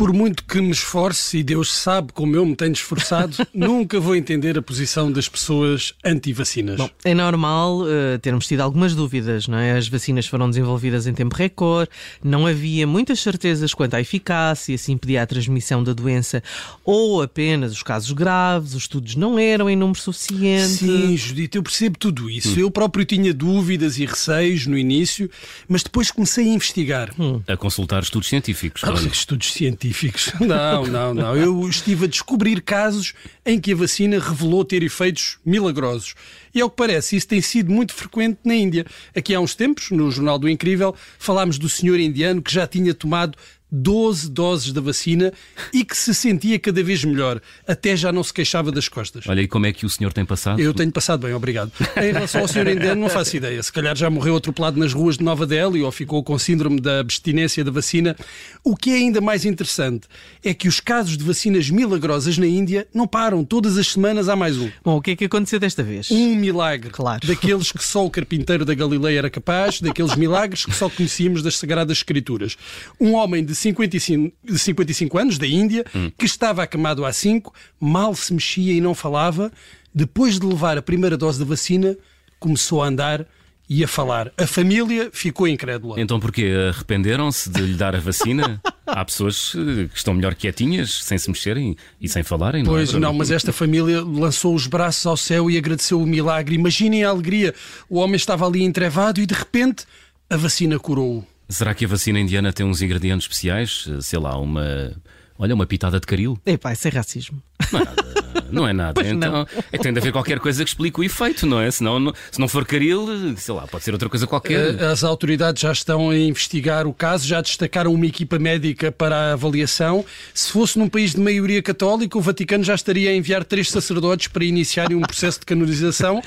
Por muito que me esforce, e Deus sabe como eu me tenho esforçado, nunca vou entender a posição das pessoas anti-vacinas. Bom, é normal uh, termos tido algumas dúvidas, não é? As vacinas foram desenvolvidas em tempo recorde, não havia muitas certezas quanto à eficácia, se impedia a transmissão da doença ou apenas os casos graves, os estudos não eram em número suficiente. Sim, Judita, eu percebo tudo isso. Hum. Eu próprio tinha dúvidas e receios no início, mas depois comecei a investigar. Hum. A consultar estudos científicos. Ah, estudos científicos científicos. Não, não, não. Eu estive a descobrir casos em que a vacina revelou ter efeitos milagrosos. E ao que parece, isso tem sido muito frequente na Índia. Aqui há uns tempos, no Jornal do Incrível, falámos do senhor indiano que já tinha tomado 12 doses da vacina e que se sentia cada vez melhor, até já não se queixava das costas. Olha, e como é que o senhor tem passado? Eu tenho passado bem, obrigado. Em relação ao senhor indiano, não faço ideia. Se calhar já morreu atropelado nas ruas de Nova Delhi ou ficou com síndrome da abstinência da vacina. O que é ainda mais interessante é que os casos de vacinas milagrosas na Índia não param. Todas as semanas há mais um. Bom, o que é que aconteceu desta vez? Um milagre. Claro. Daqueles que só o carpinteiro da Galileia era capaz, daqueles milagres que só conhecíamos das Sagradas Escrituras. Um homem de 55, de 55 anos, da Índia, hum. que estava acamado há 5, mal se mexia e não falava. Depois de levar a primeira dose da vacina, começou a andar e a falar. A família ficou incrédula. Então porquê? Arrependeram-se de lhe dar a vacina? Há pessoas eh, que estão melhor quietinhas, sem se mexerem e sem falarem. Não é? pois é? não, mas esta família lançou os braços ao céu e agradeceu o milagre. Imaginem a alegria. O homem estava ali entrevado e de repente a vacina curou-o. Será que a vacina indiana tem uns ingredientes especiais? Sei lá, uma. Olha, uma pitada de caril. Epá, isso é racismo. É nada. Não é nada. então, não. é que tem de haver qualquer coisa que explique o efeito, não é? Senão, não, se não for caril, sei lá, pode ser outra coisa qualquer. Eh, as autoridades já estão a investigar o caso, já destacaram uma equipa médica para a avaliação. Se fosse num país de maioria católica, o Vaticano já estaria a enviar três sacerdotes para iniciarem um processo de canonização.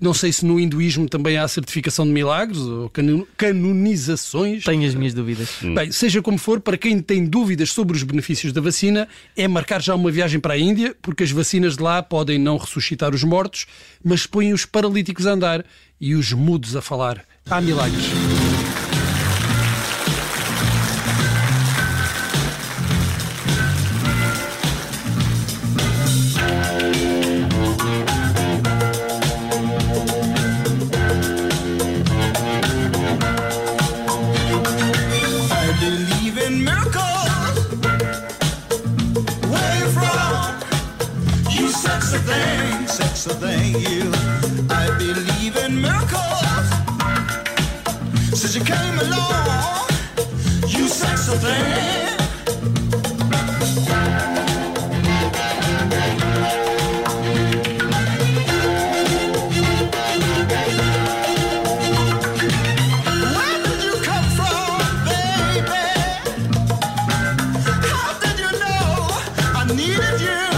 Não sei se no hinduísmo também há certificação de milagres ou canonizações. Tenho as minhas dúvidas. Bem, seja como for, para quem tem dúvidas sobre os benefícios da vacina, é marcar já uma viagem para a Índia, porque as vacinas de lá podem não ressuscitar os mortos, mas põem os paralíticos a andar e os mudos a falar. Há milagres. Sex, a thing, sex, a thing, you. I believe in miracles. Since you came along, you sex, a thing. I needed you.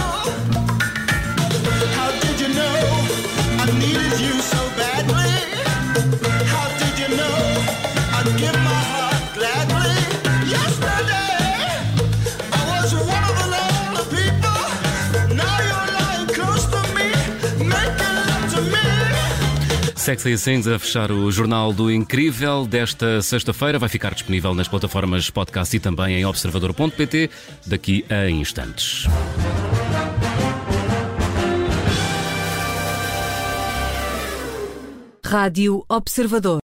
Sexy Things a fechar o Jornal do Incrível desta sexta-feira. Vai ficar disponível nas plataformas podcast e também em observador.pt daqui a instantes. Rádio Observador.